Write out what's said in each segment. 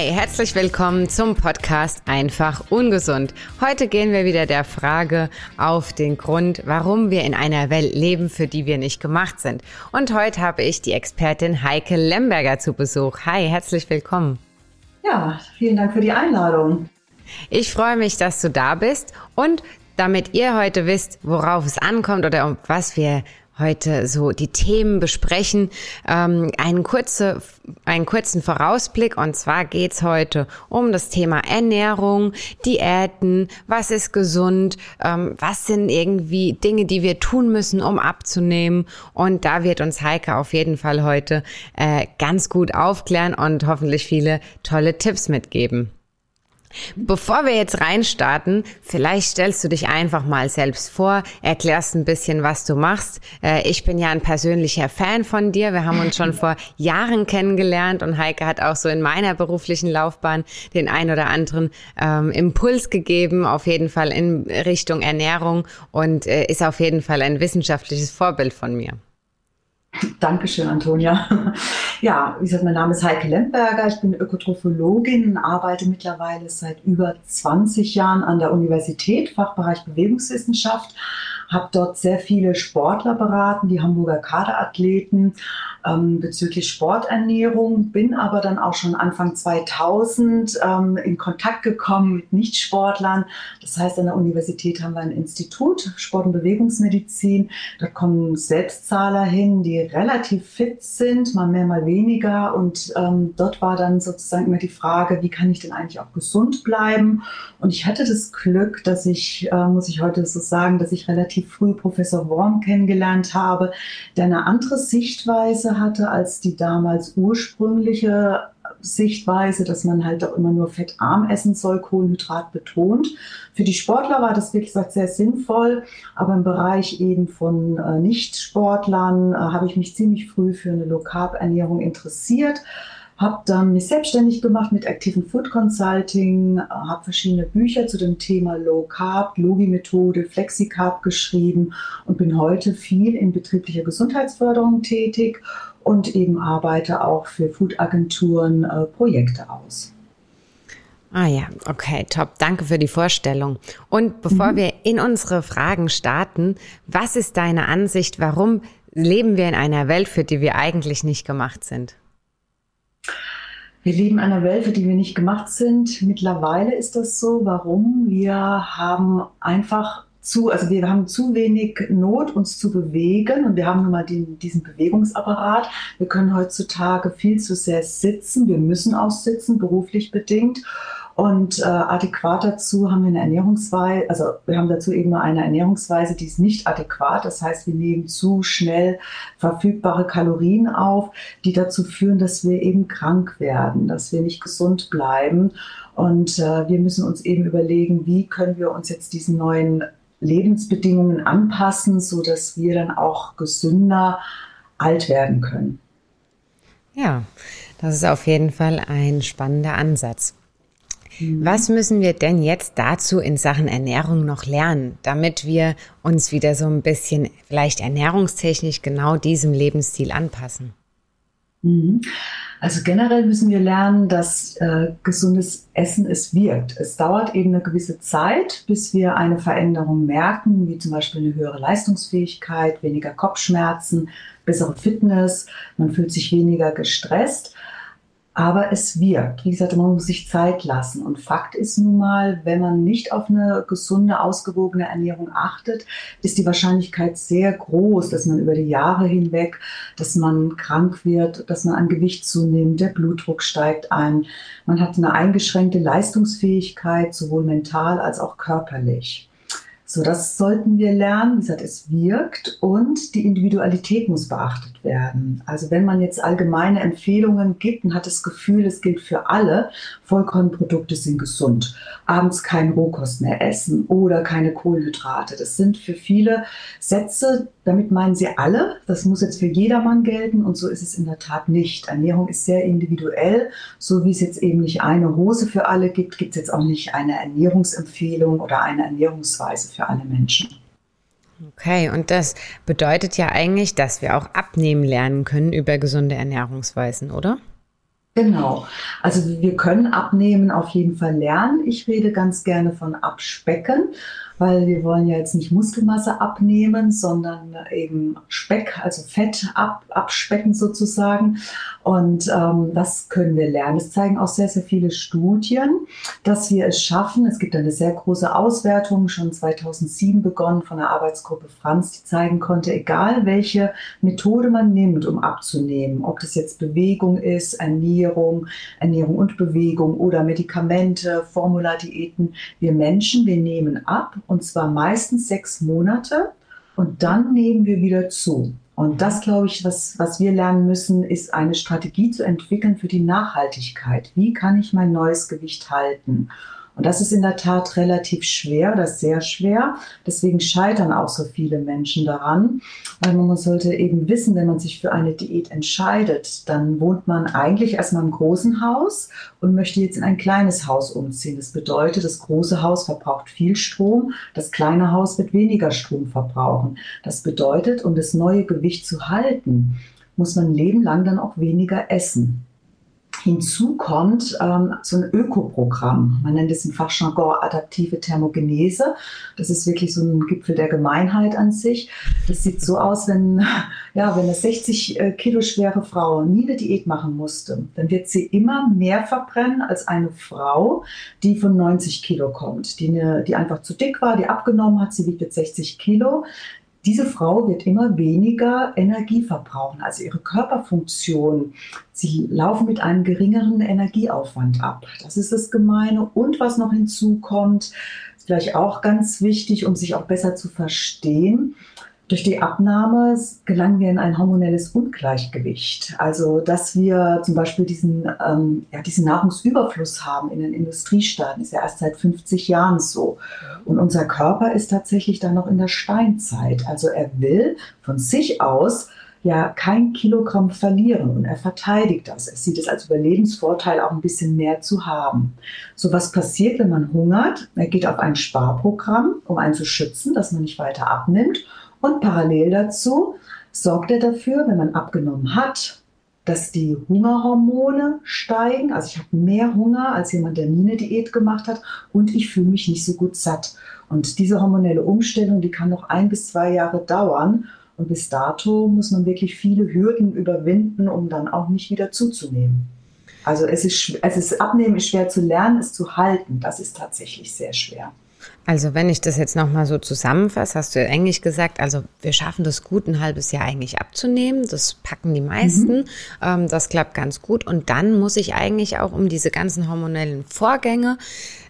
Hey, herzlich willkommen zum Podcast Einfach Ungesund. Heute gehen wir wieder der Frage auf den Grund, warum wir in einer Welt leben, für die wir nicht gemacht sind. Und heute habe ich die Expertin Heike Lemberger zu Besuch. Hi, herzlich willkommen. Ja, vielen Dank für die Einladung. Ich freue mich, dass du da bist und damit ihr heute wisst, worauf es ankommt oder um was wir heute so die Themen besprechen. Ähm, einen, kurze, einen kurzen Vorausblick und zwar geht's heute um das Thema Ernährung, Diäten, was ist gesund, ähm, was sind irgendwie Dinge, die wir tun müssen, um abzunehmen. Und da wird uns Heike auf jeden Fall heute äh, ganz gut aufklären und hoffentlich viele tolle Tipps mitgeben. Bevor wir jetzt reinstarten, vielleicht stellst du dich einfach mal selbst vor, erklärst ein bisschen, was du machst. Äh, ich bin ja ein persönlicher Fan von dir. Wir haben uns schon vor Jahren kennengelernt und Heike hat auch so in meiner beruflichen Laufbahn den ein oder anderen ähm, Impuls gegeben, auf jeden Fall in Richtung Ernährung und äh, ist auf jeden Fall ein wissenschaftliches Vorbild von mir. Dankeschön, Antonia. Ja, wie gesagt, mein Name ist Heike Lemberger. Ich bin Ökotrophologin, arbeite mittlerweile seit über 20 Jahren an der Universität, Fachbereich Bewegungswissenschaft habe dort sehr viele Sportler beraten, die Hamburger Kaderathleten ähm, bezüglich Sporternährung, bin aber dann auch schon Anfang 2000 ähm, in Kontakt gekommen mit Nichtsportlern. Das heißt, an der Universität haben wir ein Institut Sport- und Bewegungsmedizin. Da kommen Selbstzahler hin, die relativ fit sind, mal mehr, mal weniger. Und ähm, dort war dann sozusagen immer die Frage, wie kann ich denn eigentlich auch gesund bleiben? Und ich hatte das Glück, dass ich, äh, muss ich heute so sagen, dass ich relativ relativ früh Professor Worm kennengelernt habe, der eine andere Sichtweise hatte als die damals ursprüngliche Sichtweise, dass man halt auch immer nur fettarm essen soll, Kohlenhydrat betont. Für die Sportler war das, wie gesagt, sehr sinnvoll, aber im Bereich eben von äh, Nichtsportlern äh, habe ich mich ziemlich früh für eine Low-Carb-Ernährung interessiert habe dann mich selbstständig gemacht mit aktiven Food Consulting, habe verschiedene Bücher zu dem Thema Low Carb, Logi-Methode, Flexi-Carb geschrieben und bin heute viel in betrieblicher Gesundheitsförderung tätig und eben arbeite auch für Food-Agenturen äh, Projekte aus. Ah ja, okay, top. Danke für die Vorstellung. Und bevor mhm. wir in unsere Fragen starten, was ist deine Ansicht, warum leben wir in einer Welt, für die wir eigentlich nicht gemacht sind? Wir leben in einer Welt, für die wir nicht gemacht sind. Mittlerweile ist das so. Warum? Wir haben einfach zu, also wir haben zu wenig Not, uns zu bewegen und wir haben nun mal den, diesen Bewegungsapparat. Wir können heutzutage viel zu sehr sitzen. Wir müssen auch sitzen, beruflich bedingt. Und äh, adäquat dazu haben wir eine Ernährungsweise, also wir haben dazu eben eine Ernährungsweise, die ist nicht adäquat. Das heißt, wir nehmen zu schnell verfügbare Kalorien auf, die dazu führen, dass wir eben krank werden, dass wir nicht gesund bleiben. Und äh, wir müssen uns eben überlegen, wie können wir uns jetzt diesen neuen Lebensbedingungen anpassen, so dass wir dann auch gesünder alt werden können. Ja, das ist auf jeden Fall ein spannender Ansatz. Was müssen wir denn jetzt dazu in Sachen Ernährung noch lernen, damit wir uns wieder so ein bisschen vielleicht ernährungstechnisch genau diesem Lebensstil anpassen? Mhm. Also generell müssen wir lernen, dass äh, gesundes Essen es wirkt. Es dauert eben eine gewisse Zeit, bis wir eine Veränderung merken, wie zum Beispiel eine höhere Leistungsfähigkeit, weniger Kopfschmerzen, bessere Fitness, man fühlt sich weniger gestresst. Aber es wirkt. Wie gesagt, man muss sich Zeit lassen. Und Fakt ist nun mal, wenn man nicht auf eine gesunde, ausgewogene Ernährung achtet, ist die Wahrscheinlichkeit sehr groß, dass man über die Jahre hinweg, dass man krank wird, dass man an Gewicht zunimmt, der Blutdruck steigt ein. Man hat eine eingeschränkte Leistungsfähigkeit, sowohl mental als auch körperlich. So, das sollten wir lernen. Wie gesagt, es wirkt und die Individualität muss beachtet werden. Also wenn man jetzt allgemeine Empfehlungen gibt und hat das Gefühl, es gilt für alle, Vollkornprodukte sind gesund, abends kein Rohkost mehr essen oder keine Kohlenhydrate. Das sind für viele Sätze, damit meinen sie alle. Das muss jetzt für jedermann gelten und so ist es in der Tat nicht. Ernährung ist sehr individuell. So wie es jetzt eben nicht eine Hose für alle gibt, gibt es jetzt auch nicht eine Ernährungsempfehlung oder eine Ernährungsweise für alle Menschen. Okay, und das bedeutet ja eigentlich, dass wir auch abnehmen lernen können über gesunde Ernährungsweisen, oder? Genau. Also wir können abnehmen auf jeden Fall lernen. Ich rede ganz gerne von abspecken weil wir wollen ja jetzt nicht Muskelmasse abnehmen, sondern eben Speck, also Fett ab, abspecken sozusagen. Und ähm, das können wir lernen. Es zeigen auch sehr, sehr viele Studien, dass wir es schaffen. Es gibt eine sehr große Auswertung, schon 2007 begonnen von der Arbeitsgruppe Franz, die zeigen konnte, egal welche Methode man nimmt, um abzunehmen, ob das jetzt Bewegung ist, Ernährung, Ernährung und Bewegung oder Medikamente, Formuladiäten, wir Menschen, wir nehmen ab und zwar meistens sechs Monate und dann nehmen wir wieder zu. Und das, glaube ich, was, was wir lernen müssen, ist eine Strategie zu entwickeln für die Nachhaltigkeit. Wie kann ich mein neues Gewicht halten? Und das ist in der Tat relativ schwer, das ist sehr schwer. Deswegen scheitern auch so viele Menschen daran. Weil man sollte eben wissen, wenn man sich für eine Diät entscheidet, dann wohnt man eigentlich erstmal im großen Haus und möchte jetzt in ein kleines Haus umziehen. Das bedeutet, das große Haus verbraucht viel Strom, das kleine Haus wird weniger Strom verbrauchen. Das bedeutet, um das neue Gewicht zu halten, muss man ein Leben lang dann auch weniger essen. Hinzu kommt ähm, so ein Ökoprogramm. Man nennt es im Fachjargon adaptive Thermogenese. Das ist wirklich so ein Gipfel der Gemeinheit an sich. Das sieht so aus, wenn, ja, wenn eine 60 äh, Kilo schwere Frau nie eine Diät machen musste, dann wird sie immer mehr verbrennen als eine Frau, die von 90 Kilo kommt, die, eine, die einfach zu dick war, die abgenommen hat. Sie wiegt jetzt 60 Kilo diese Frau wird immer weniger Energie verbrauchen, also ihre Körperfunktion. Sie laufen mit einem geringeren Energieaufwand ab. Das ist das Gemeine. Und was noch hinzukommt, ist vielleicht auch ganz wichtig, um sich auch besser zu verstehen. Durch die Abnahme gelangen wir in ein hormonelles Ungleichgewicht. Also, dass wir zum Beispiel diesen, ähm, ja, diesen Nahrungsüberfluss haben in den Industriestaaten, ist ja erst seit 50 Jahren so. Und unser Körper ist tatsächlich dann noch in der Steinzeit. Also, er will von sich aus ja kein Kilogramm verlieren und er verteidigt das. Er sieht es als Überlebensvorteil auch ein bisschen mehr zu haben. So was passiert, wenn man hungert? Er geht auf ein Sparprogramm, um einen zu schützen, dass man nicht weiter abnimmt und parallel dazu sorgt er dafür, wenn man abgenommen hat, dass die Hungerhormone steigen. Also ich habe mehr Hunger als jemand, der nie eine Diät gemacht hat und ich fühle mich nicht so gut satt. Und diese hormonelle Umstellung, die kann noch ein bis zwei Jahre dauern. Und bis dato muss man wirklich viele Hürden überwinden, um dann auch nicht wieder zuzunehmen. Also es ist, es ist abnehmen ist schwer zu lernen, es zu halten. Das ist tatsächlich sehr schwer. Also wenn ich das jetzt nochmal so zusammenfasse, hast du ja eigentlich gesagt, also wir schaffen das gut ein halbes Jahr eigentlich abzunehmen. Das packen die meisten. Mhm. Ähm, das klappt ganz gut. Und dann muss ich eigentlich auch, um diese ganzen hormonellen Vorgänge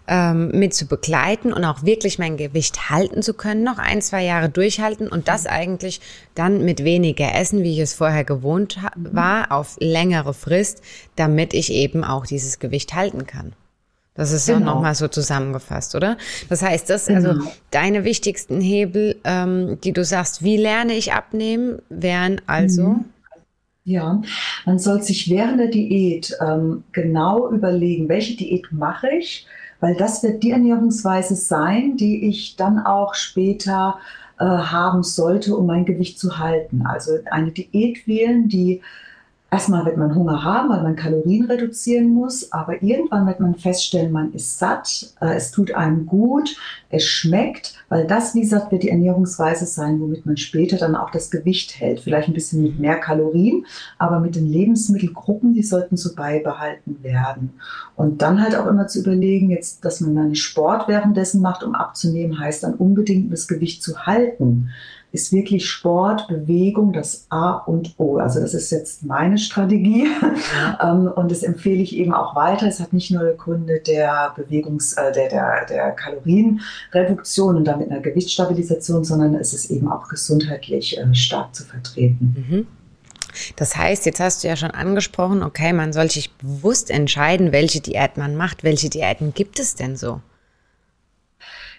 ähm, mit zu begleiten und auch wirklich mein Gewicht halten zu können, noch ein, zwei Jahre durchhalten und das eigentlich dann mit weniger Essen, wie ich es vorher gewohnt mhm. war, auf längere Frist, damit ich eben auch dieses Gewicht halten kann. Das ist genau. nochmal so zusammengefasst, oder? Das heißt, das, also genau. deine wichtigsten Hebel, ähm, die du sagst, wie lerne ich abnehmen, wären also. Mhm. Ja, man soll sich während der Diät ähm, genau überlegen, welche Diät mache ich, weil das wird die Ernährungsweise sein, die ich dann auch später äh, haben sollte, um mein Gewicht zu halten. Also eine Diät wählen, die Erstmal wird man Hunger haben, weil man Kalorien reduzieren muss, aber irgendwann wird man feststellen, man ist satt, äh, es tut einem gut, es schmeckt, weil das, wie gesagt, wird die Ernährungsweise sein, womit man später dann auch das Gewicht hält. Vielleicht ein bisschen mit mehr Kalorien, aber mit den Lebensmittelgruppen, die sollten so beibehalten werden. Und dann halt auch immer zu überlegen, jetzt, dass man einen Sport währenddessen macht, um abzunehmen, heißt dann unbedingt das Gewicht zu halten ist wirklich Sport, Bewegung das A und O. Also das ist jetzt meine Strategie ähm, und das empfehle ich eben auch weiter. Es hat nicht nur der Kunde der Bewegungs-, äh, der, der, der Kalorienreduktion und damit einer Gewichtsstabilisation, sondern es ist eben auch gesundheitlich äh, stark zu vertreten. Mhm. Das heißt, jetzt hast du ja schon angesprochen, okay, man soll sich bewusst entscheiden, welche Diät man macht. Welche Diäten gibt es denn so?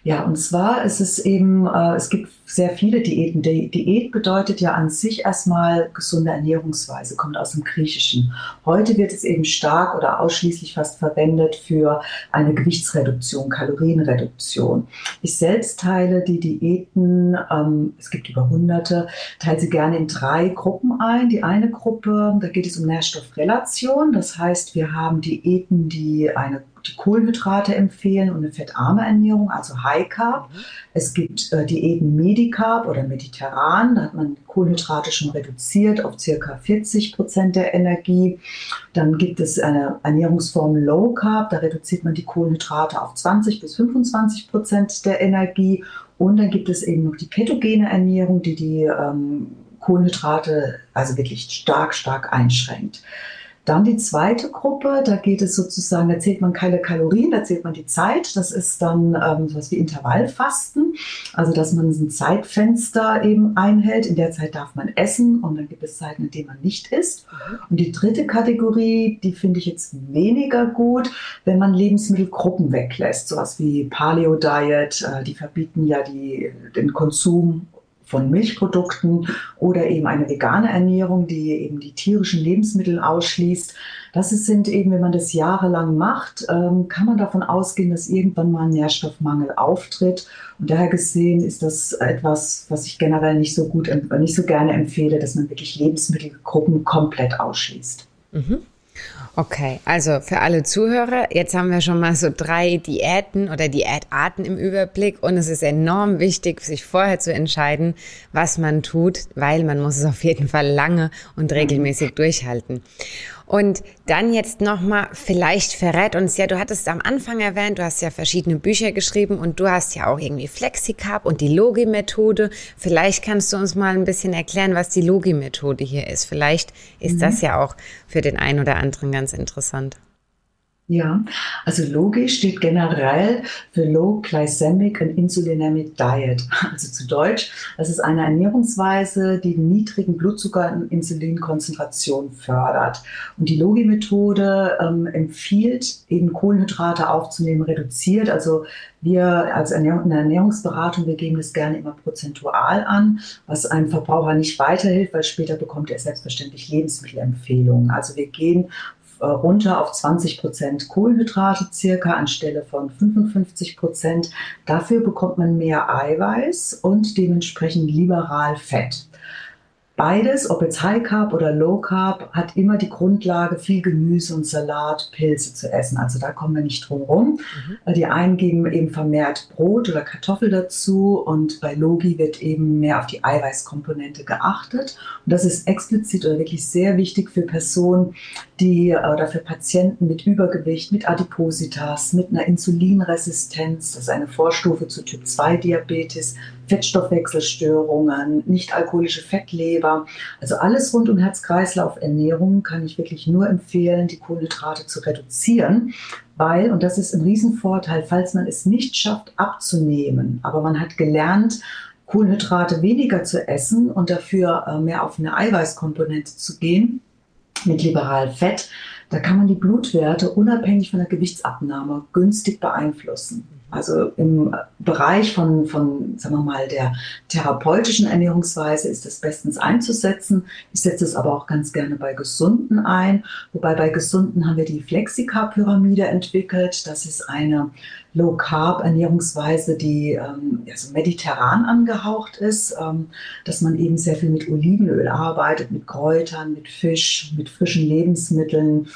Ja, und zwar ist es eben, äh, es gibt sehr viele Diäten. Die Diät bedeutet ja an sich erstmal gesunde Ernährungsweise, kommt aus dem Griechischen. Heute wird es eben stark oder ausschließlich fast verwendet für eine Gewichtsreduktion, Kalorienreduktion. Ich selbst teile die Diäten, ähm, es gibt über hunderte, teile sie gerne in drei Gruppen ein. Die eine Gruppe, da geht es um Nährstoffrelation. Das heißt, wir haben Diäten, die eine die Kohlenhydrate empfehlen und eine fettarme Ernährung, also High Carb. Mhm. Es gibt äh, Diäten Medicarb oder mediterran, da hat man Kohlenhydrate schon reduziert auf circa 40 Prozent der Energie. Dann gibt es eine Ernährungsform Low Carb, da reduziert man die Kohlenhydrate auf 20 bis 25 Prozent der Energie. Und dann gibt es eben noch die ketogene Ernährung, die die ähm, Kohlenhydrate also wirklich stark, stark einschränkt. Dann die zweite Gruppe, da geht es sozusagen, da zählt man keine Kalorien, da zählt man die Zeit. Das ist dann ähm, sowas wie Intervallfasten, also dass man ein Zeitfenster eben einhält. In der Zeit darf man essen und dann gibt es Zeiten, in denen man nicht isst. Mhm. Und die dritte Kategorie, die finde ich jetzt weniger gut, wenn man Lebensmittelgruppen weglässt, sowas wie Paleo Diet, äh, die verbieten ja die, den Konsum von Milchprodukten oder eben eine vegane Ernährung, die eben die tierischen Lebensmittel ausschließt. Das sind eben, wenn man das jahrelang macht, ähm, kann man davon ausgehen, dass irgendwann mal ein Nährstoffmangel auftritt. Und daher gesehen ist das etwas, was ich generell nicht so gut, nicht so gerne empfehle, dass man wirklich Lebensmittelgruppen komplett ausschließt. Mhm. Okay, also für alle Zuhörer, jetzt haben wir schon mal so drei Diäten oder Diätarten im Überblick und es ist enorm wichtig, sich vorher zu entscheiden, was man tut, weil man muss es auf jeden Fall lange und regelmäßig durchhalten. Und dann jetzt nochmal, vielleicht verrät uns ja, du hattest am Anfang erwähnt, du hast ja verschiedene Bücher geschrieben und du hast ja auch irgendwie FlexiCarb und die Logi-Methode. Vielleicht kannst du uns mal ein bisschen erklären, was die Logi-Methode hier ist. Vielleicht ist mhm. das ja auch für den einen oder anderen ganz interessant. Ja, also Logi steht generell für Low Glycemic and Insulinemic Diet. Also zu Deutsch, das ist eine Ernährungsweise, die niedrigen Blutzucker- und Insulinkonzentration fördert. Und die Logi-Methode ähm, empfiehlt, eben Kohlenhydrate aufzunehmen, reduziert. Also wir als Ernährung, in Ernährungsberatung, wir geben das gerne immer prozentual an, was einem Verbraucher nicht weiterhilft, weil später bekommt er selbstverständlich Lebensmittelempfehlungen. Also wir gehen äh, runter auf 20 Prozent Kohlenhydrate circa anstelle von 55 Prozent. Dafür bekommt man mehr Eiweiß und dementsprechend liberal Fett. Beides, ob jetzt High Carb oder Low Carb, hat immer die Grundlage, viel Gemüse und Salat, Pilze zu essen. Also da kommen wir nicht drum rum. Mhm. Die einen geben eben vermehrt Brot oder Kartoffel dazu und bei Logi wird eben mehr auf die Eiweißkomponente geachtet. Und das ist explizit oder wirklich sehr wichtig für Personen, die oder für Patienten mit Übergewicht, mit Adipositas, mit einer Insulinresistenz, das ist eine Vorstufe zu Typ 2 Diabetes, Fettstoffwechselstörungen, nicht alkoholische Fettleber. Also alles rund um Herz-Kreislauf-Ernährung kann ich wirklich nur empfehlen, die Kohlenhydrate zu reduzieren, weil, und das ist ein Riesenvorteil, falls man es nicht schafft abzunehmen, aber man hat gelernt, Kohlenhydrate weniger zu essen und dafür äh, mehr auf eine Eiweißkomponente zu gehen mit liberalem Fett, da kann man die Blutwerte unabhängig von der Gewichtsabnahme günstig beeinflussen. Also im Bereich von, von, sagen wir mal, der therapeutischen Ernährungsweise ist es bestens einzusetzen. Ich setze es aber auch ganz gerne bei Gesunden ein. Wobei bei Gesunden haben wir die Flexicarb-Pyramide entwickelt. Das ist eine Low-Carb-Ernährungsweise, die ähm, also mediterran angehaucht ist, ähm, dass man eben sehr viel mit Olivenöl arbeitet, mit Kräutern, mit Fisch, mit frischen Lebensmitteln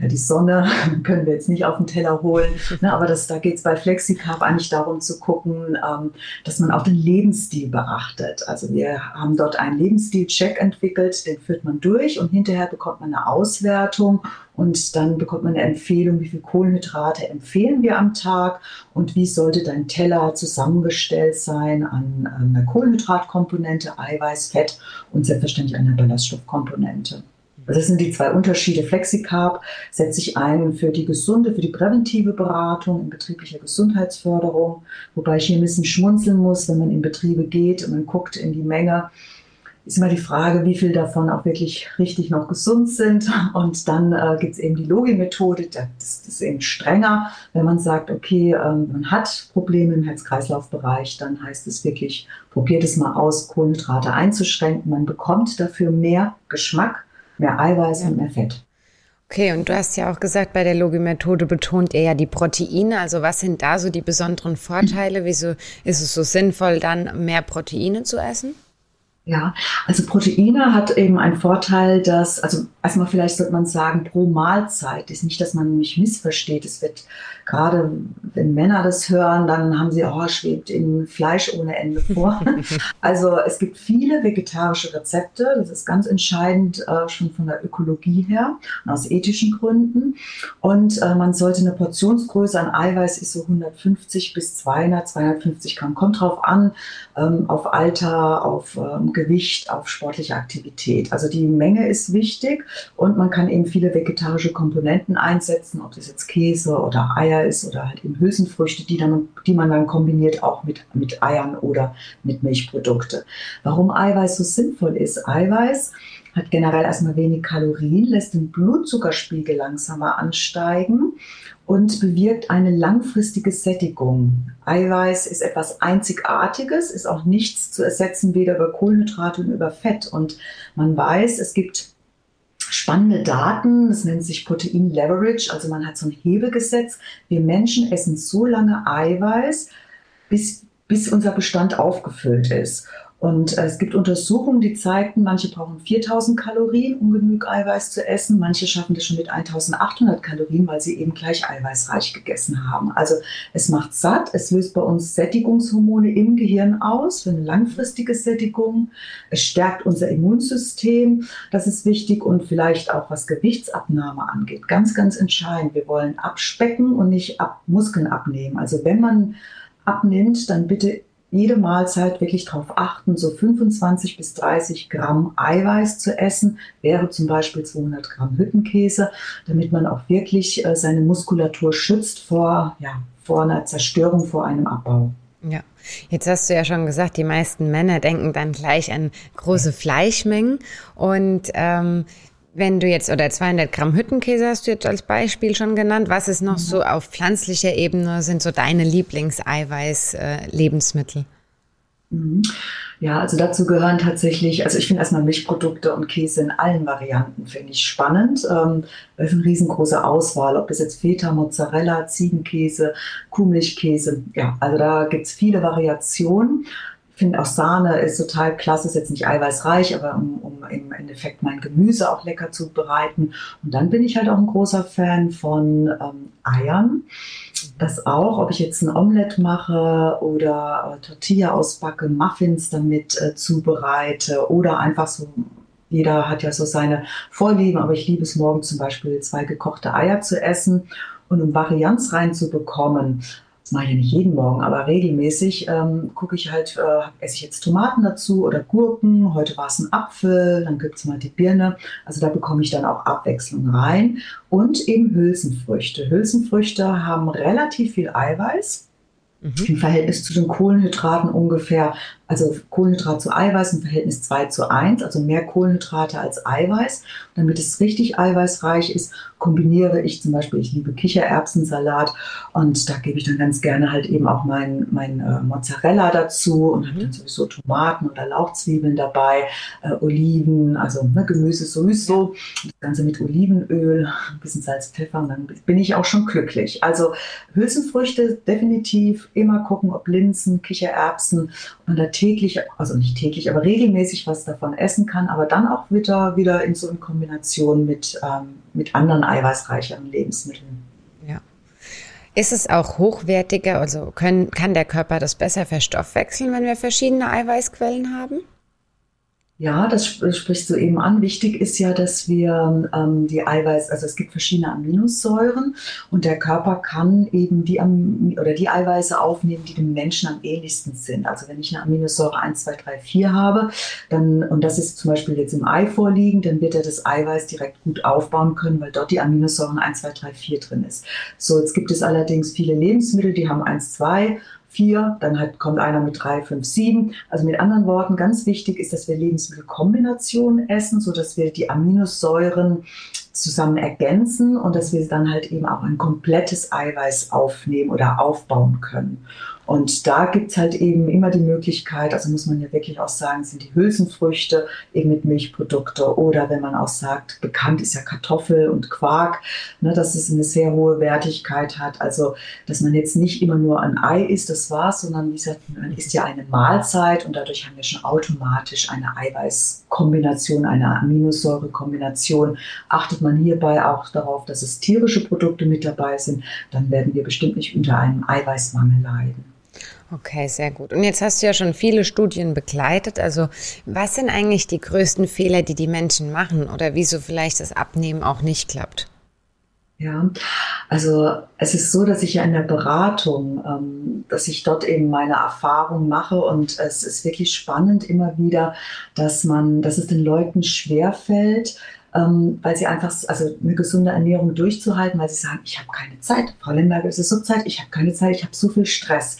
ja, die Sonne können wir jetzt nicht auf den Teller holen, ne, aber das, da geht es bei FlexiCarb eigentlich darum zu gucken, ähm, dass man auch den Lebensstil beachtet. Also wir haben dort einen Lebensstil-Check entwickelt, den führt man durch und hinterher bekommt man eine Auswertung und dann bekommt man eine Empfehlung, wie viel Kohlenhydrate empfehlen wir am Tag und wie sollte dein Teller zusammengestellt sein an, an einer Kohlenhydratkomponente, Eiweiß, Fett und selbstverständlich einer Ballaststoffkomponente. Also das sind die zwei Unterschiede. FlexiCarb setzt sich ein für die gesunde, für die präventive Beratung in betrieblicher Gesundheitsförderung, wobei ich hier ein bisschen schmunzeln muss, wenn man in Betriebe geht und man guckt in die Menge. ist immer die Frage, wie viel davon auch wirklich richtig noch gesund sind. Und dann äh, gibt es eben die Logi-Methode, das, das, ist eben strenger. Wenn man sagt, okay, ähm, man hat Probleme im Herz-Kreislauf-Bereich, dann heißt es wirklich, probiert es mal aus, Kohlenhydrate einzuschränken. Man bekommt dafür mehr Geschmack, mehr Eiweiß ja. und mehr Fett. Okay, und du hast ja auch gesagt, bei der Logi-Methode betont ihr ja die Proteine. Also was sind da so die besonderen Vorteile? Wieso ist es so sinnvoll, dann mehr Proteine zu essen? Ja, also Proteine hat eben einen Vorteil, dass, also erstmal vielleicht sollte man sagen, pro Mahlzeit ist nicht, dass man mich missversteht. Es wird gerade, wenn Männer das hören, dann haben sie, oh, schwebt in Fleisch ohne Ende vor. also es gibt viele vegetarische Rezepte. Das ist ganz entscheidend äh, schon von der Ökologie her und aus ethischen Gründen. Und äh, man sollte eine Portionsgröße an Eiweiß ist so 150 bis 200, 250 Gramm. Kommt drauf an, ähm, auf Alter, auf ähm, Gewicht, auf sportliche Aktivität. Also die Menge ist wichtig und man kann eben viele vegetarische Komponenten einsetzen, ob das jetzt Käse oder Eier ist oder halt eben Hülsenfrüchte, die, dann, die man dann kombiniert auch mit, mit Eiern oder mit Milchprodukte. Warum Eiweiß so sinnvoll ist? Eiweiß hat generell erstmal wenig Kalorien, lässt den Blutzuckerspiegel langsamer ansteigen und bewirkt eine langfristige Sättigung. Eiweiß ist etwas Einzigartiges, ist auch nichts zu ersetzen, weder über Kohlenhydrate noch über Fett. Und man weiß, es gibt spannende Daten, das nennt sich Protein Leverage, also man hat so ein Hebegesetz. Wir Menschen essen so lange Eiweiß, bis, bis unser Bestand aufgefüllt ist. Und äh, es gibt Untersuchungen, die zeigten, manche brauchen 4000 Kalorien, um genug Eiweiß zu essen. Manche schaffen das schon mit 1800 Kalorien, weil sie eben gleich eiweißreich gegessen haben. Also es macht satt, es löst bei uns Sättigungshormone im Gehirn aus für eine langfristige Sättigung. Es stärkt unser Immunsystem, das ist wichtig und vielleicht auch was Gewichtsabnahme angeht. Ganz, ganz entscheidend. Wir wollen abspecken und nicht ab Muskeln abnehmen. Also wenn man abnimmt, dann bitte jede Mahlzeit wirklich darauf achten, so 25 bis 30 Gramm Eiweiß zu essen, wäre zum Beispiel 200 Gramm Hüttenkäse, damit man auch wirklich äh, seine Muskulatur schützt vor, ja, vor einer Zerstörung, vor einem Abbau. Ja, jetzt hast du ja schon gesagt, die meisten Männer denken dann gleich an große Fleischmengen. Und ähm, wenn du jetzt, oder 200 Gramm Hüttenkäse hast du jetzt als Beispiel schon genannt, was ist noch mhm. so auf pflanzlicher Ebene, sind so deine Lieblingseiweiß-Lebensmittel? Mhm. Ja, also dazu gehören tatsächlich, also ich finde erstmal Milchprodukte und Käse in allen Varianten, finde ich spannend. Ähm, ist eine riesengroße Auswahl, ob das jetzt Feta, Mozzarella, Ziegenkäse, Kuhmilchkäse, ja, also da gibt es viele Variationen finde auch Sahne ist total klasse, ist jetzt nicht eiweißreich, aber um, um im Endeffekt mein Gemüse auch lecker zu bereiten. Und dann bin ich halt auch ein großer Fan von ähm, Eiern. Das auch, ob ich jetzt ein Omelett mache oder äh, Tortilla ausbacke, Muffins damit äh, zubereite oder einfach so jeder hat ja so seine Vorlieben, aber ich liebe es morgen zum Beispiel zwei gekochte Eier zu essen und um Varianz reinzubekommen, das mache ich ja nicht jeden Morgen, aber regelmäßig ähm, gucke ich halt, äh, esse ich jetzt Tomaten dazu oder Gurken, heute war es ein Apfel, dann gibt es mal die Birne. Also da bekomme ich dann auch Abwechslung rein. Und eben Hülsenfrüchte. Hülsenfrüchte haben relativ viel Eiweiß. Mhm. Im Verhältnis zu den Kohlenhydraten ungefähr also Kohlenhydrat zu Eiweiß im Verhältnis 2 zu 1, also mehr Kohlenhydrate als Eiweiß. Damit es richtig eiweißreich ist, kombiniere ich zum Beispiel, ich liebe Kichererbsensalat und da gebe ich dann ganz gerne halt eben auch mein, mein äh, Mozzarella dazu und mhm. habe dann sowieso Tomaten oder Lauchzwiebeln dabei, äh, Oliven, also ne, Gemüse sowieso, das Ganze mit Olivenöl, ein bisschen Salz, Pfeffer und dann bin ich auch schon glücklich. Also Hülsenfrüchte definitiv immer gucken, ob Linsen, Kichererbsen und da täglich, also nicht täglich, aber regelmäßig was davon essen kann, aber dann auch wieder, wieder in so in Kombination mit, ähm, mit anderen eiweißreicheren Lebensmitteln. Ja. Ist es auch hochwertiger, also können, kann der Körper das besser verstoffwechseln, wenn wir verschiedene Eiweißquellen haben? Ja, das sprichst du eben an. Wichtig ist ja, dass wir ähm, die Eiweiß, also es gibt verschiedene Aminosäuren und der Körper kann eben die oder die Eiweiße aufnehmen, die dem Menschen am ähnlichsten sind. Also wenn ich eine Aminosäure 1, 2, 3, 4 habe, dann, und das ist zum Beispiel jetzt im Ei vorliegend, dann wird er das Eiweiß direkt gut aufbauen können, weil dort die Aminosäuren 1, 2, 3, 4 drin ist. So, jetzt gibt es allerdings viele Lebensmittel, die haben 1, 2, vier, dann halt kommt einer mit drei, fünf, sieben. Also mit anderen Worten, ganz wichtig ist, dass wir Lebensmittelkombinationen essen, sodass wir die Aminosäuren zusammen ergänzen und dass wir dann halt eben auch ein komplettes Eiweiß aufnehmen oder aufbauen können. Und da gibt es halt eben immer die Möglichkeit, also muss man ja wirklich auch sagen, sind die Hülsenfrüchte eben mit Milchprodukte oder wenn man auch sagt, bekannt ist ja Kartoffel und Quark, ne, dass es eine sehr hohe Wertigkeit hat. Also, dass man jetzt nicht immer nur ein Ei isst, das war's, sondern wie gesagt, man isst ja eine Mahlzeit und dadurch haben wir schon automatisch eine Eiweißkombination, eine Aminosäurekombination. Achtet man hierbei auch darauf, dass es tierische Produkte mit dabei sind, dann werden wir bestimmt nicht unter einem Eiweißmangel leiden. Okay, sehr gut. Und jetzt hast du ja schon viele Studien begleitet. Also was sind eigentlich die größten Fehler, die die Menschen machen oder wieso vielleicht das Abnehmen auch nicht klappt? Ja, also es ist so, dass ich ja in der Beratung, ähm, dass ich dort eben meine Erfahrung mache und es ist wirklich spannend immer wieder, dass man, dass es den Leuten schwerfällt, ähm, weil sie einfach, also eine gesunde Ernährung durchzuhalten, weil sie sagen, ich habe keine Zeit. Frau Lemberger, es ist so Zeit, ich habe keine Zeit, ich habe so viel Stress.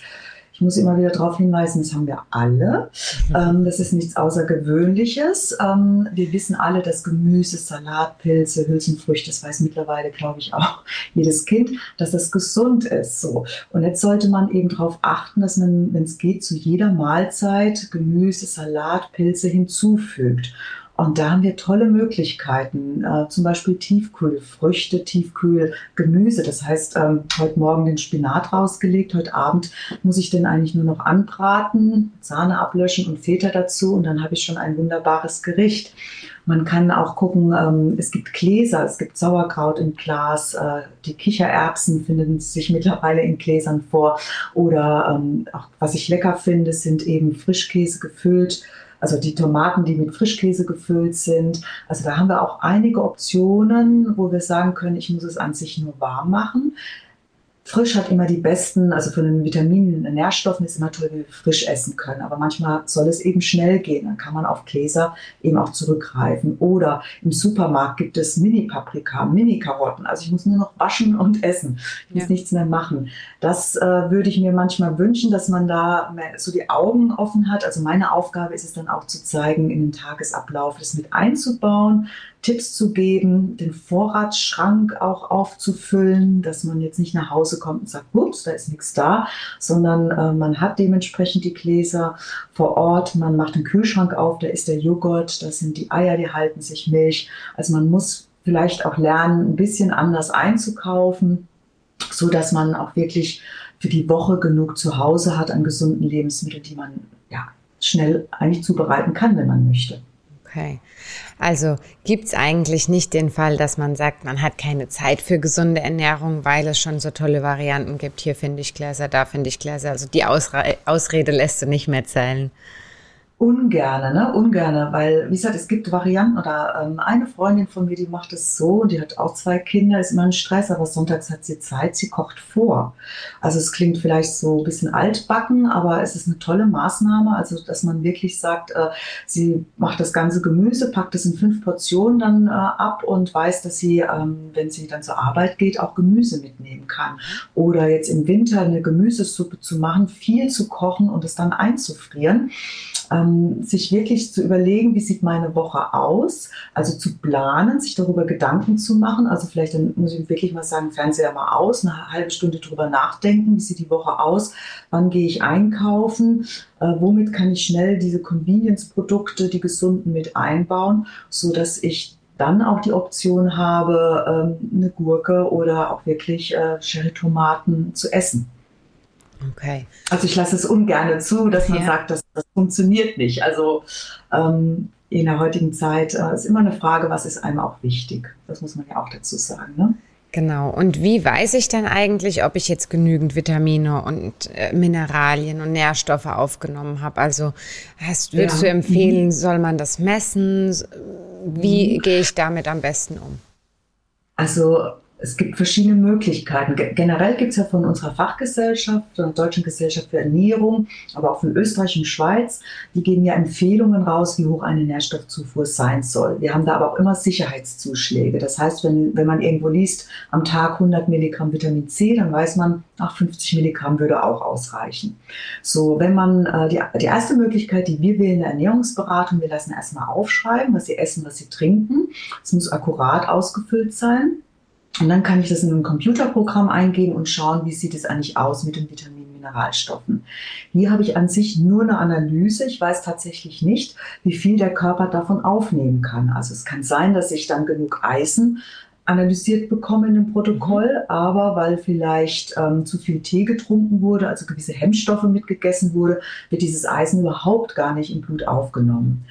Ich muss immer wieder darauf hinweisen, das haben wir alle. Mhm. Ähm, das ist nichts Außergewöhnliches. Ähm, wir wissen alle, dass Gemüse, Salat, Pilze, Hülsenfrüchte, das weiß mittlerweile, glaube ich, auch jedes Kind, dass das gesund ist. So. Und jetzt sollte man eben darauf achten, dass man, wenn es geht, zu jeder Mahlzeit Gemüse, Salat, Pilze hinzufügt. Und da haben wir tolle Möglichkeiten, äh, zum Beispiel Tiefkühlfrüchte, Tiefkühlgemüse. Das heißt, ähm, heute Morgen den Spinat rausgelegt, heute Abend muss ich den eigentlich nur noch anbraten, Sahne ablöschen und Feta dazu und dann habe ich schon ein wunderbares Gericht. Man kann auch gucken, ähm, es gibt Gläser, es gibt Sauerkraut im Glas, äh, die Kichererbsen finden sich mittlerweile in Gläsern vor. Oder ähm, auch was ich lecker finde, sind eben Frischkäse gefüllt also die Tomaten, die mit Frischkäse gefüllt sind. Also da haben wir auch einige Optionen, wo wir sagen können, ich muss es an sich nur warm machen. Frisch hat immer die besten, also von den Vitaminen und Nährstoffen ist immer toll, wie wir frisch essen können. Aber manchmal soll es eben schnell gehen. Dann kann man auf Gläser eben auch zurückgreifen. Oder im Supermarkt gibt es Mini-Paprika, Mini-Karotten. Also ich muss nur noch waschen und essen. Ich muss ja. nichts mehr machen. Das äh, würde ich mir manchmal wünschen, dass man da so die Augen offen hat. Also meine Aufgabe ist es dann auch zu zeigen, in den Tagesablauf das mit einzubauen, Tipps zu geben, den Vorratsschrank auch aufzufüllen, dass man jetzt nicht nach Hause kommt und sagt, ups, da ist nichts da, sondern äh, man hat dementsprechend die Gläser vor Ort, man macht den Kühlschrank auf, da ist der Joghurt, da sind die Eier, die halten sich Milch. Also man muss vielleicht auch lernen, ein bisschen anders einzukaufen, so dass man auch wirklich für die Woche genug zu Hause hat an gesunden Lebensmitteln, die man ja schnell eigentlich zubereiten kann, wenn man möchte. Okay. Also gibt es eigentlich nicht den Fall, dass man sagt, man hat keine Zeit für gesunde Ernährung, weil es schon so tolle Varianten gibt. Hier finde ich Gläser, da finde ich Gläser. Also die Ausre Ausrede lässt du nicht mehr zählen. Ungerne, ne? Ungerne, weil, wie gesagt, es gibt Varianten oder ähm, eine Freundin von mir, die macht es so, die hat auch zwei Kinder, ist immer ein Stress, aber sonntags hat sie Zeit, sie kocht vor. Also es klingt vielleicht so ein bisschen altbacken, aber es ist eine tolle Maßnahme, also dass man wirklich sagt, äh, sie macht das ganze Gemüse, packt es in fünf Portionen dann äh, ab und weiß, dass sie, ähm, wenn sie dann zur Arbeit geht, auch Gemüse mitnehmen kann. Oder jetzt im Winter eine Gemüsesuppe zu machen, viel zu kochen und es dann einzufrieren ähm, sich wirklich zu überlegen, wie sieht meine Woche aus, also zu planen, sich darüber Gedanken zu machen. Also vielleicht dann muss ich wirklich mal sagen, Fernseher mal aus, eine halbe Stunde darüber nachdenken, wie sieht die Woche aus, wann gehe ich einkaufen, äh, womit kann ich schnell diese Convenience-Produkte, die gesunden mit einbauen, so dass ich dann auch die Option habe, ähm, eine Gurke oder auch wirklich äh, Cherry-Tomaten zu essen. Okay. Also ich lasse es ungern zu, dass man ja. sagt, das, das, funktioniert nicht. Also ähm, in der heutigen Zeit äh, ist immer eine Frage, was ist einem auch wichtig. Das muss man ja auch dazu sagen. Ne? Genau. Und wie weiß ich dann eigentlich, ob ich jetzt genügend Vitamine und äh, Mineralien und Nährstoffe aufgenommen habe? Also hast, würdest ja. du empfehlen, mhm. soll man das messen? Wie mhm. gehe ich damit am besten um? Also es gibt verschiedene Möglichkeiten. Generell gibt es ja von unserer Fachgesellschaft, der Deutschen Gesellschaft für Ernährung, aber auch von Österreich und Schweiz, die geben ja Empfehlungen raus, wie hoch eine Nährstoffzufuhr sein soll. Wir haben da aber auch immer Sicherheitszuschläge. Das heißt, wenn, wenn man irgendwo liest, am Tag 100 Milligramm Vitamin C, dann weiß man, ach, 50 Milligramm würde auch ausreichen. So, wenn man, äh, die, die erste Möglichkeit, die wir wählen in der Ernährungsberatung, wir lassen erstmal aufschreiben, was sie essen, was sie trinken. Es muss akkurat ausgefüllt sein. Und dann kann ich das in ein Computerprogramm eingeben und schauen, wie sieht es eigentlich aus mit den Vitaminen, Mineralstoffen. Hier habe ich an sich nur eine Analyse. Ich weiß tatsächlich nicht, wie viel der Körper davon aufnehmen kann. Also es kann sein, dass ich dann genug Eisen analysiert bekomme in dem Protokoll, mhm. aber weil vielleicht ähm, zu viel Tee getrunken wurde, also gewisse Hemmstoffe mitgegessen wurde, wird dieses Eisen überhaupt gar nicht im Blut aufgenommen.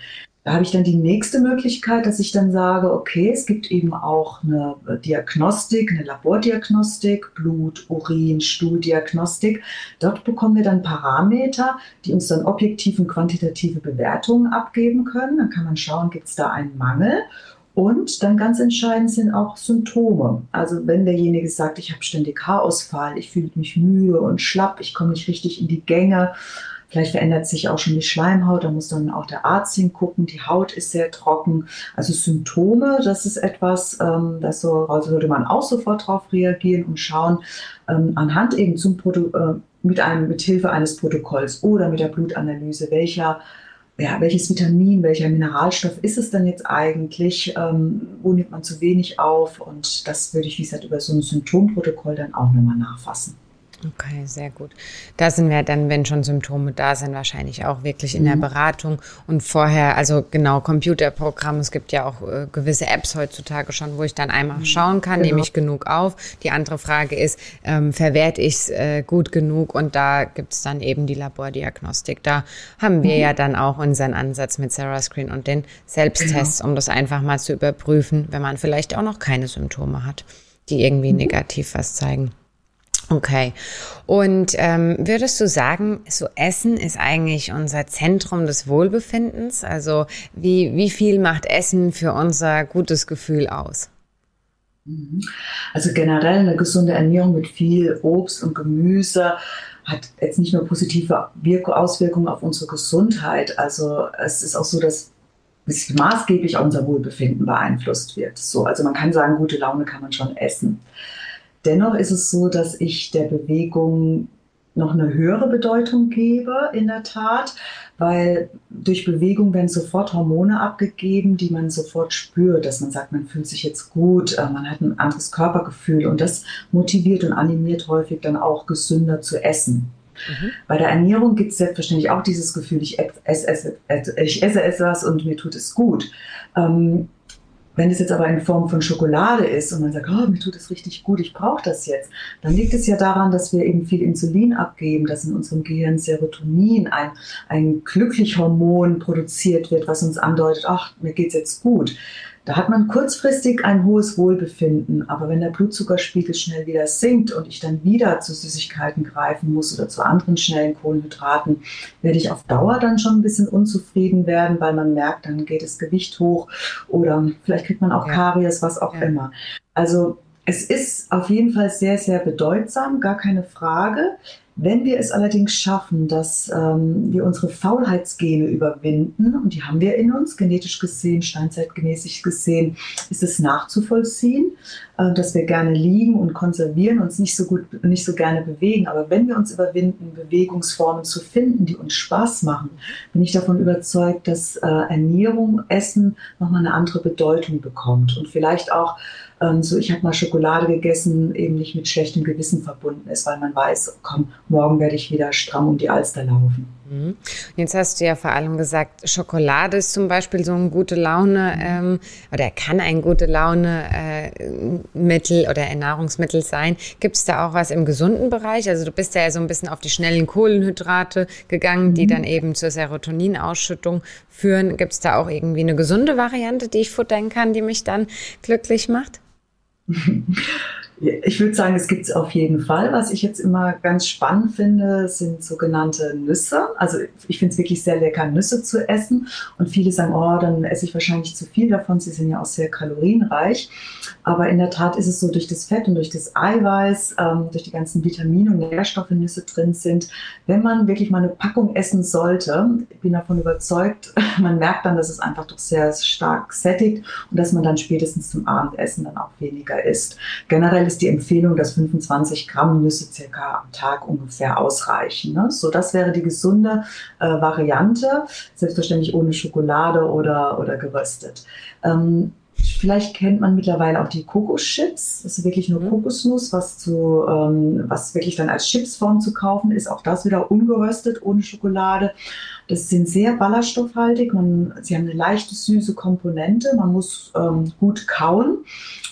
Da habe ich dann die nächste Möglichkeit, dass ich dann sage, okay, es gibt eben auch eine Diagnostik, eine Labordiagnostik, Blut, Urin, Stuhldiagnostik. Dort bekommen wir dann Parameter, die uns dann objektiv und quantitative Bewertungen abgeben können. Dann kann man schauen, gibt es da einen Mangel. Und dann ganz entscheidend sind auch Symptome. Also wenn derjenige sagt, ich habe ständig Haarausfall, ich fühle mich müde und schlapp, ich komme nicht richtig in die Gänge, Vielleicht verändert sich auch schon die Schleimhaut, da muss dann auch der Arzt hingucken. Die Haut ist sehr trocken. Also Symptome, das ist etwas, ähm, das so, also sollte man auch sofort darauf reagieren und schauen, ähm, anhand eben zum Proto äh, mit einem, mit Hilfe eines Protokolls oder mit der Blutanalyse, welcher ja, welches Vitamin, welcher Mineralstoff ist es denn jetzt eigentlich? Ähm, wo nimmt man zu wenig auf? Und das würde ich, wie gesagt, über so ein Symptomprotokoll dann auch nochmal nachfassen. Okay, sehr gut. Da sind wir dann, wenn schon Symptome da sind, wahrscheinlich auch wirklich in mhm. der Beratung und vorher, also genau, Computerprogramm. Es gibt ja auch äh, gewisse Apps heutzutage schon, wo ich dann einmal mhm. schauen kann, genau. nehme ich genug auf. Die andere Frage ist, ähm, verwerte ich es äh, gut genug? Und da gibt es dann eben die Labordiagnostik. Da haben wir mhm. ja dann auch unseren Ansatz mit Sarah Screen und den Selbsttests, genau. um das einfach mal zu überprüfen, wenn man vielleicht auch noch keine Symptome hat, die irgendwie mhm. negativ was zeigen. Okay. Und ähm, würdest du sagen, so Essen ist eigentlich unser Zentrum des Wohlbefindens? Also wie, wie viel macht Essen für unser gutes Gefühl aus? Mhm. Also generell eine gesunde Ernährung mit viel Obst und Gemüse hat jetzt nicht nur positive Auswirkungen auf unsere Gesundheit. Also es ist auch so, dass es maßgeblich auch unser Wohlbefinden beeinflusst wird. So, also man kann sagen, gute Laune kann man schon essen. Dennoch ist es so, dass ich der Bewegung noch eine höhere Bedeutung gebe, in der Tat, weil durch Bewegung werden sofort Hormone abgegeben, die man sofort spürt, dass man sagt, man fühlt sich jetzt gut, äh, man hat ein anderes Körpergefühl und das motiviert und animiert häufig dann auch gesünder zu essen. Mhm. Bei der Ernährung gibt es selbstverständlich auch dieses Gefühl, ich esse, esse, ich esse etwas und mir tut es gut. Ähm, wenn es jetzt aber in Form von Schokolade ist und man sagt, oh, mir tut es richtig gut, ich brauche das jetzt, dann liegt es ja daran, dass wir eben viel Insulin abgeben, dass in unserem Gehirn Serotonin, ein, ein Glücklichhormon produziert wird, was uns andeutet, ach, mir geht es jetzt gut. Da hat man kurzfristig ein hohes Wohlbefinden, aber wenn der Blutzuckerspiegel schnell wieder sinkt und ich dann wieder zu Süßigkeiten greifen muss oder zu anderen schnellen Kohlenhydraten, werde ich auf Dauer dann schon ein bisschen unzufrieden werden, weil man merkt, dann geht das Gewicht hoch oder vielleicht kriegt man auch ja. Karies, was auch ja. immer. Also es ist auf jeden Fall sehr, sehr bedeutsam, gar keine Frage. Wenn wir es allerdings schaffen, dass ähm, wir unsere Faulheitsgene überwinden, und die haben wir in uns, genetisch gesehen, steinzeitgemäßig gesehen, ist es nachzuvollziehen, äh, dass wir gerne liegen und konservieren, uns nicht so gut, nicht so gerne bewegen. Aber wenn wir uns überwinden, Bewegungsformen zu finden, die uns Spaß machen, bin ich davon überzeugt, dass äh, Ernährung, Essen nochmal eine andere Bedeutung bekommt und vielleicht auch ähm, so ich habe mal Schokolade gegessen, eben nicht mit schlechtem Gewissen verbunden ist, weil man weiß, komm, morgen werde ich wieder stramm um die Alster laufen. Mhm. Jetzt hast du ja vor allem gesagt, Schokolade ist zum Beispiel so ein gute Laune ähm, oder kann ein gute Laune äh, Mittel oder Ernährungsmittel sein. Gibt es da auch was im gesunden Bereich? Also du bist ja so ein bisschen auf die schnellen Kohlenhydrate gegangen, die mhm. dann eben zur Serotoninausschüttung führen. Gibt es da auch irgendwie eine gesunde Variante, die ich futtern kann, die mich dann glücklich macht? Ich würde sagen, es gibt es auf jeden Fall. Was ich jetzt immer ganz spannend finde, sind sogenannte Nüsse. Also ich finde es wirklich sehr lecker, Nüsse zu essen. Und viele sagen, oh, dann esse ich wahrscheinlich zu viel davon. Sie sind ja auch sehr kalorienreich. Aber in der Tat ist es so, durch das Fett und durch das Eiweiß, ähm, durch die ganzen Vitamine und Nährstoffe Nüsse drin sind, wenn man wirklich mal eine Packung essen sollte, ich bin davon überzeugt, man merkt dann, dass es einfach doch sehr stark sättigt und dass man dann spätestens zum Abendessen dann auch weniger isst. Generell ist die Empfehlung, dass 25 Gramm Nüsse circa am Tag ungefähr ausreichen. Ne? So, das wäre die gesunde äh, Variante, selbstverständlich ohne Schokolade oder, oder geröstet. Ähm, Vielleicht kennt man mittlerweile auch die Kokoschips. Das ist wirklich nur mhm. Kokosnuss, was, zu, ähm, was wirklich dann als Chipsform zu kaufen ist. Auch das wieder ungeröstet, ohne Schokolade. Das sind sehr ballaststoffhaltig. Man, sie haben eine leichte süße Komponente. Man muss ähm, gut kauen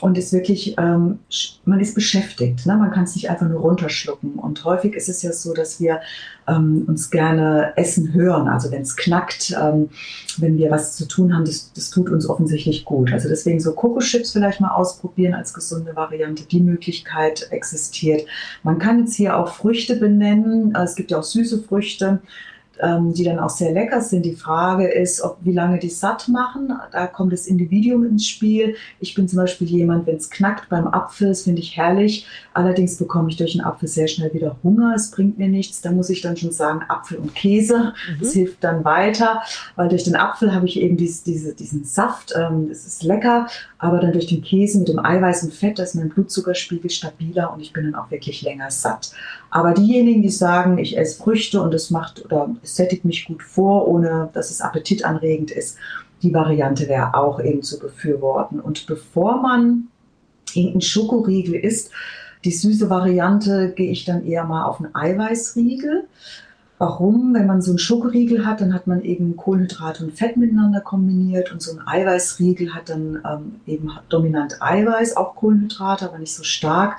und ist wirklich, ähm, man ist beschäftigt. Ne? Man kann es nicht einfach nur runterschlucken. Und häufig ist es ja so, dass wir ähm, uns gerne Essen hören. Also wenn es knackt, ähm, wenn wir was zu tun haben, das, das tut uns offensichtlich gut. Also deswegen so Kokoschips vielleicht mal ausprobieren als gesunde Variante. Die Möglichkeit existiert. Man kann jetzt hier auch Früchte benennen. Es gibt ja auch süße Früchte ähm, die dann auch sehr lecker sind. Die Frage ist, ob, wie lange die satt machen. Da kommt das Individuum ins Spiel. Ich bin zum Beispiel jemand, wenn es knackt beim Apfel, das finde ich herrlich. Allerdings bekomme ich durch den Apfel sehr schnell wieder Hunger. Es bringt mir nichts. Da muss ich dann schon sagen, Apfel und Käse. Mhm. Das hilft dann weiter, weil durch den Apfel habe ich eben dies, diese, diesen Saft. Ähm, das ist lecker, aber dann durch den Käse mit dem Eiweiß und Fett, da ist mein Blutzuckerspiegel stabiler und ich bin dann auch wirklich länger satt. Aber diejenigen, die sagen, ich esse Früchte und es macht oder es sättigt mich gut vor, ohne dass es appetitanregend ist, die Variante wäre auch eben zu befürworten. Und bevor man irgendeinen Schokoriegel isst, die süße Variante, gehe ich dann eher mal auf einen Eiweißriegel. Warum? Wenn man so einen Schokoriegel hat, dann hat man eben Kohlenhydrate und Fett miteinander kombiniert und so ein Eiweißriegel hat dann ähm, eben dominant Eiweiß, auch Kohlenhydrate, aber nicht so stark.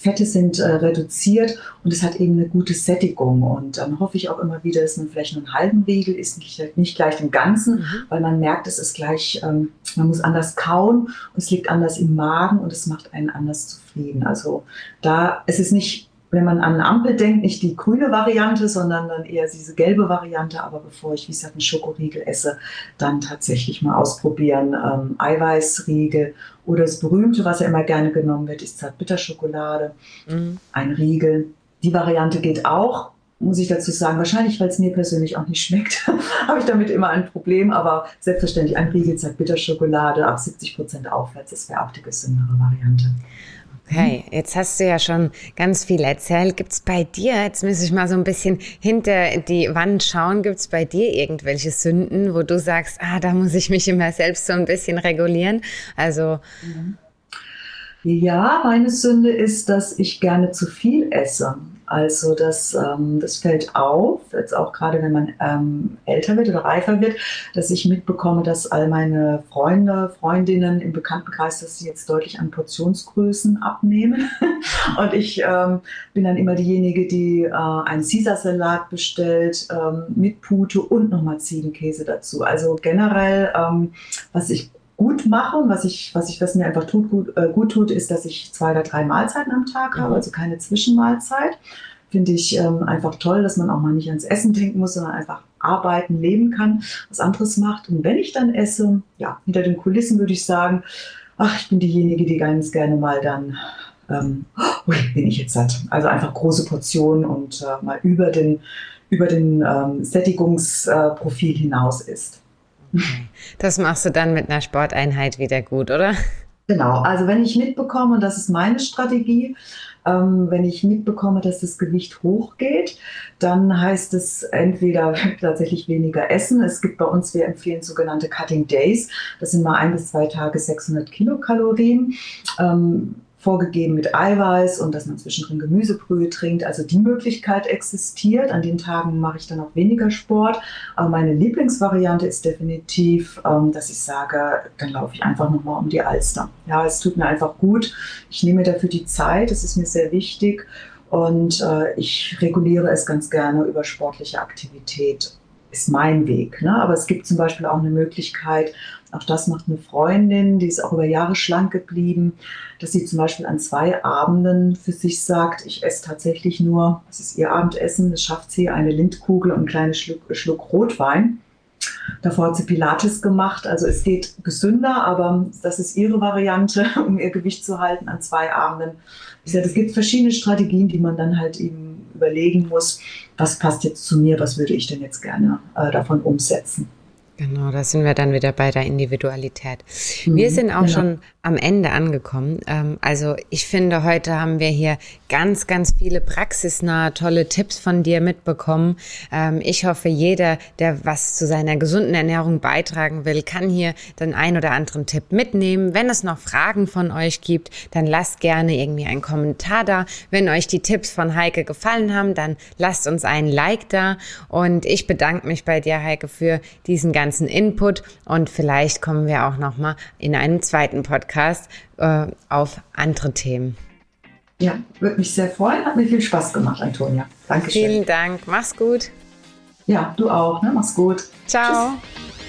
Fette sind äh, reduziert und es hat eben eine gute Sättigung. Und dann hoffe ich auch immer wieder, dass man vielleicht nur einen halben Riegel isst, nicht, nicht gleich den ganzen, mhm. weil man merkt, es ist gleich, ähm, man muss anders kauen und es liegt anders im Magen und es macht einen anders zufrieden. Also da, es ist nicht wenn man an eine Ampel denkt, nicht die grüne Variante, sondern dann eher diese gelbe Variante. Aber bevor ich, wie gesagt, einen Schokoriegel esse, dann tatsächlich mal ausprobieren. Ähm, Eiweißriegel oder das berühmte, was ja immer gerne genommen wird, ist Zartbitterschokolade. Mhm. Ein Riegel. Die Variante geht auch, muss ich dazu sagen. Wahrscheinlich, weil es mir persönlich auch nicht schmeckt, habe ich damit immer ein Problem. Aber selbstverständlich ein Riegel Zartbitterschokolade ab 70 Prozent aufwärts, das wäre auch die gesündere Variante. Okay, jetzt hast du ja schon ganz viel erzählt. Gibt es bei dir, jetzt muss ich mal so ein bisschen hinter die Wand schauen, gibt es bei dir irgendwelche Sünden, wo du sagst, ah, da muss ich mich immer selbst so ein bisschen regulieren? Also. Ja, meine Sünde ist, dass ich gerne zu viel esse. Also das, ähm, das fällt auf, jetzt auch gerade wenn man ähm, älter wird oder reifer wird, dass ich mitbekomme, dass all meine Freunde, Freundinnen im Bekanntenkreis, dass sie jetzt deutlich an Portionsgrößen abnehmen. Und ich ähm, bin dann immer diejenige, die äh, einen Caesar-Salat bestellt ähm, mit Pute und nochmal Ziegenkäse dazu. Also generell, ähm, was ich gut mache und was ich, was ich, was mir einfach tut, gut, äh, gut tut, ist, dass ich zwei oder drei Mahlzeiten am Tag mhm. habe, also keine Zwischenmahlzeit. Finde ich ähm, einfach toll, dass man auch mal nicht ans Essen denken muss, sondern einfach arbeiten, leben kann, was anderes macht. Und wenn ich dann esse, ja, hinter den Kulissen würde ich sagen, ach, ich bin diejenige, die ganz gerne mal dann, ähm, ui, bin ich jetzt satt. Also einfach große Portionen und äh, mal über den, über den ähm, Sättigungsprofil hinaus isst. Das machst du dann mit einer Sporteinheit wieder gut, oder? Genau, also wenn ich mitbekomme, und das ist meine Strategie, ähm, wenn ich mitbekomme, dass das Gewicht hochgeht, dann heißt es entweder tatsächlich weniger essen. Es gibt bei uns, wir empfehlen sogenannte Cutting Days. Das sind mal ein bis zwei Tage 600 Kilokalorien. Ähm, vorgegeben mit Eiweiß und dass man zwischendrin Gemüsebrühe trinkt. Also die Möglichkeit existiert. An den Tagen mache ich dann auch weniger Sport. Aber meine Lieblingsvariante ist definitiv, ähm, dass ich sage, dann laufe ich einfach nochmal um die Alster. Ja, es tut mir einfach gut. Ich nehme dafür die Zeit. Das ist mir sehr wichtig. Und äh, ich reguliere es ganz gerne über sportliche Aktivität ist mein Weg. Ne? Aber es gibt zum Beispiel auch eine Möglichkeit, Auch das macht eine Freundin, die ist auch über Jahre schlank geblieben, dass sie zum Beispiel an zwei Abenden für sich sagt, ich esse tatsächlich nur, das ist ihr Abendessen, das schafft sie, eine Lindkugel und einen kleinen Schluck, Schluck Rotwein. Davor hat sie Pilates gemacht. Also es geht gesünder, aber das ist ihre Variante, um ihr Gewicht zu halten an zwei Abenden. Es gibt verschiedene Strategien, die man dann halt eben überlegen muss, was passt jetzt zu mir, was würde ich denn jetzt gerne äh, davon umsetzen. Genau, da sind wir dann wieder bei der Individualität. Wir mhm, sind auch genau. schon am Ende angekommen. Ähm, also ich finde, heute haben wir hier ganz, ganz viele praxisnahe, tolle Tipps von dir mitbekommen. Ähm, ich hoffe, jeder, der was zu seiner gesunden Ernährung beitragen will, kann hier den ein oder anderen Tipp mitnehmen. Wenn es noch Fragen von euch gibt, dann lasst gerne irgendwie einen Kommentar da. Wenn euch die Tipps von Heike gefallen haben, dann lasst uns einen Like da. Und ich bedanke mich bei dir, Heike, für diesen ganzen ganzen Input und vielleicht kommen wir auch noch mal in einem zweiten Podcast äh, auf andere Themen. Ja, würde mich sehr freuen. Hat mir viel Spaß gemacht, Antonia. Dankeschön. Vielen Dank. Mach's gut. Ja, du auch. Ne? Mach's gut. Ciao. Tschüss.